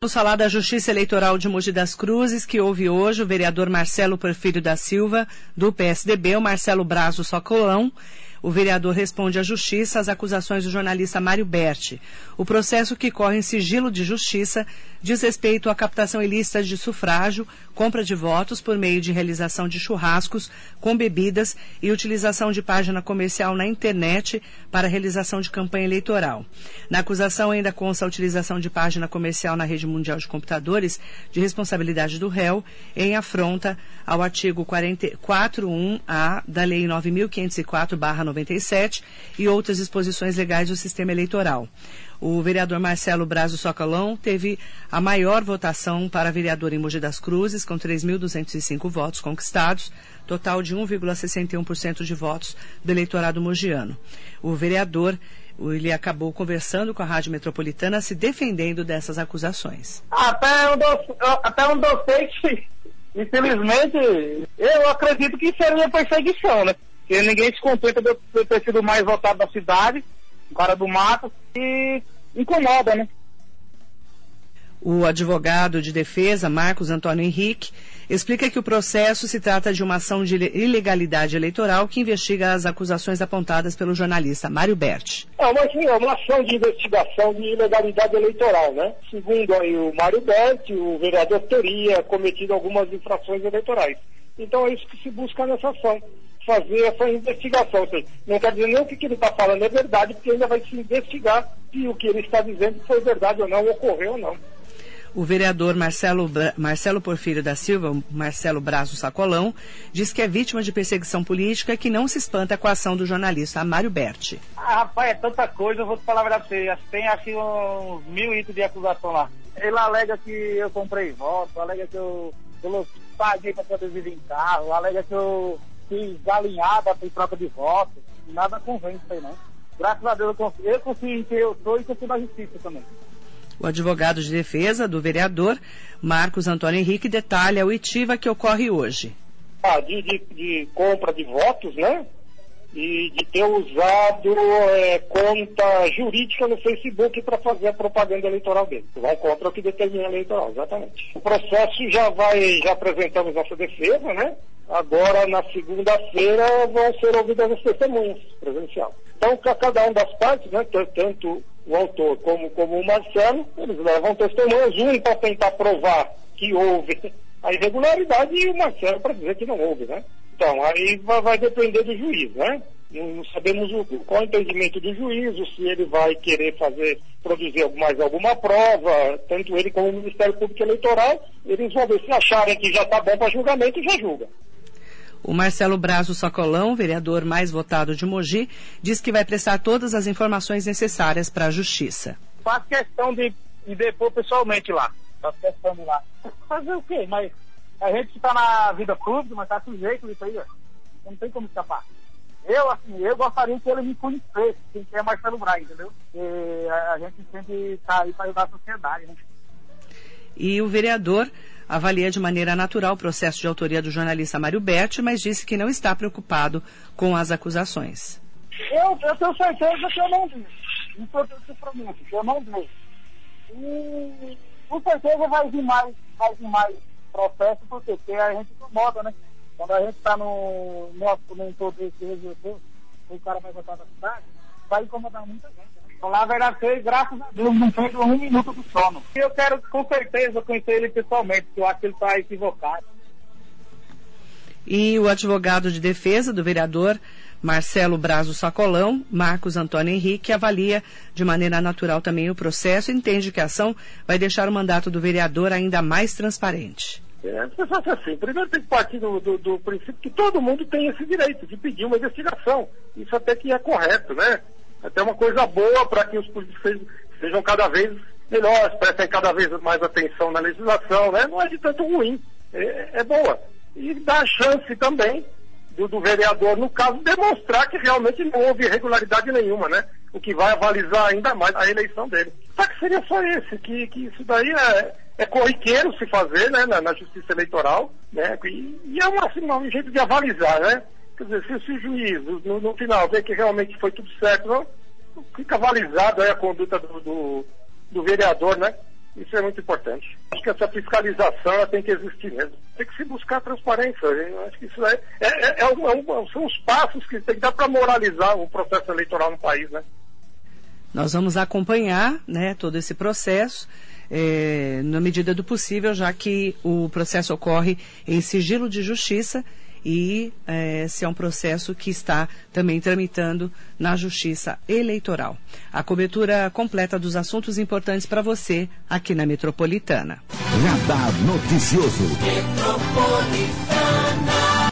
Vamos falar da Justiça Eleitoral de Mogi das Cruzes, que houve hoje o vereador Marcelo Porfírio da Silva, do PSDB, o Marcelo Brazo Socolão, o vereador responde à Justiça às acusações do jornalista Mário Berti. O processo que corre em sigilo de justiça diz respeito à captação ilícita de sufrágio, compra de votos por meio de realização de churrascos com bebidas e utilização de página comercial na internet para realização de campanha eleitoral. Na acusação ainda consta a utilização de página comercial na rede mundial de computadores de responsabilidade do réu em afronta ao artigo 41A da Lei 9504 97 e outras disposições legais do sistema eleitoral. O vereador Marcelo Brazo Socolão teve a maior votação para vereador em Mogi das Cruzes, com 3.205 votos conquistados, total de 1,61% de votos do eleitorado mogiano. O vereador ele acabou conversando com a Rádio Metropolitana, se defendendo dessas acusações. Até eu, até onde eu infelizmente, eu acredito que seria perseguição, né? Porque ninguém se contenta de eu ter sido o mais votado da cidade, o cara do mato, e incomoda, né? O advogado de defesa, Marcos Antônio Henrique, explica que o processo se trata de uma ação de ilegalidade eleitoral que investiga as acusações apontadas pelo jornalista Mário Berti. É uma, é uma ação de investigação de ilegalidade eleitoral, né? Segundo aí o Mário Berti, o vereador teria cometido algumas infrações eleitorais. Então é isso que se busca nessa ação fazer essa investigação. Ou seja, não quer dizer nem o que, que ele está falando é verdade, porque ainda vai se investigar se o que ele está dizendo foi verdade ou não, ocorreu ou não. O vereador Marcelo, Marcelo Porfírio da Silva, Marcelo Braço Sacolão, diz que é vítima de perseguição política e que não se espanta com a ação do jornalista Mário Berti. Ah, rapaz, é tanta coisa, eu vou te falar a verdade pra você. Tem aqui uns mil itens de acusação lá. Ele alega que eu comprei voto, alega que eu, eu paguei para poder vir em carro, alega que eu fiz galinhada em troca de votos. Nada convence aí, não. Graças a Deus eu confio, eu confio em quem eu sou e confio na justiça também. O advogado de defesa do vereador, Marcos Antônio Henrique, detalha o ITIVA que ocorre hoje. Ah, de, de, de compra de votos, né? E de ter usado é, conta jurídica no Facebook para fazer a propaganda eleitoral dele. Vai contra o que determina a eleitoral, exatamente. O processo já vai, já apresentamos nossa defesa, né? Agora, na segunda-feira, vão ser ouvidas as testemunhas presencial. Então, cada uma das partes, né, tanto o autor como, como o Marcelo, eles levam testemunhas, um para tentar provar que houve a irregularidade e o Marcelo para dizer que não houve, né? Então, aí vai, vai depender do juiz, né? Não sabemos o, qual é o entendimento do juízo, se ele vai querer fazer, produzir mais alguma prova, tanto ele como o Ministério Público Eleitoral, eles vão ver se acharem que já está bom para julgamento, já julga. O Marcelo Brazo Socolão, vereador mais votado de Mogi, diz que vai prestar todas as informações necessárias para a Justiça. Faz questão de, de depor pessoalmente lá. Faz questão de lá. Fazer o quê? Mas a gente está na vida pública, mas está sujeito disso aí, ó. Não tem como escapar. Eu, assim, eu gostaria que ele me conhecesse, quem é Marcelo Braga, entendeu? E a, gente sempre está aí para ajudar a sociedade, né? E o vereador avalia de maneira natural o processo de autoria do jornalista Mário Berti, mas disse que não está preocupado com as acusações. Eu, eu tenho certeza que eu não vi. Isso eu te prometo, que eu não vi. E com certeza vai vir mais, vai vir mais processo, porque, porque a gente incomoda, né? Quando a gente está no nosso, num todo esse resolveu, o cara vai votar na cidade, vai incomodar muita gente. Né? Falar a verdade, graças a Deus, não perco um minuto do sono. E eu quero, com certeza, conhecer ele pessoalmente, porque eu acho que ele está equivocado. E o advogado de defesa do vereador Marcelo Brazo Sacolão, Marcos Antônio Henrique, avalia de maneira natural também o processo e entende que a ação vai deixar o mandato do vereador ainda mais transparente. É, você assim, primeiro tem que partir do, do, do, princípio que todo mundo tem esse direito de pedir uma investigação. Isso até que é correto, né? até uma coisa boa para que os políticos sejam cada vez melhores, prestem cada vez mais atenção na legislação, né? Não é de tanto ruim, é, é boa. E a chance também do, do, vereador, no caso, demonstrar que realmente não houve irregularidade nenhuma, né? O que vai avalizar ainda mais a eleição dele. Só que seria só esse, que, que isso daí é, é corriqueiro se fazer, né? Na, na justiça eleitoral, né? E, e é uma, assim, um jeito de avalizar, né? Quer dizer, se, se o juiz, no, no, final, vê que realmente foi tudo certo, não, fica avalizado aí a conduta do, do, do vereador, né? Isso é muito importante. Acho que essa fiscalização tem que existir mesmo. Tem que se buscar transparência. Eu acho que isso é, é, é, é, um, é um, são os passos que tem que dar para moralizar o processo eleitoral no país, né? Nós vamos acompanhar né, todo esse processo. É, na medida do possível, já que o processo ocorre em sigilo de justiça e é, se é um processo que está também tramitando na Justiça Eleitoral. A cobertura completa dos assuntos importantes para você aqui na Metropolitana. Radar Noticioso. Metropolitana.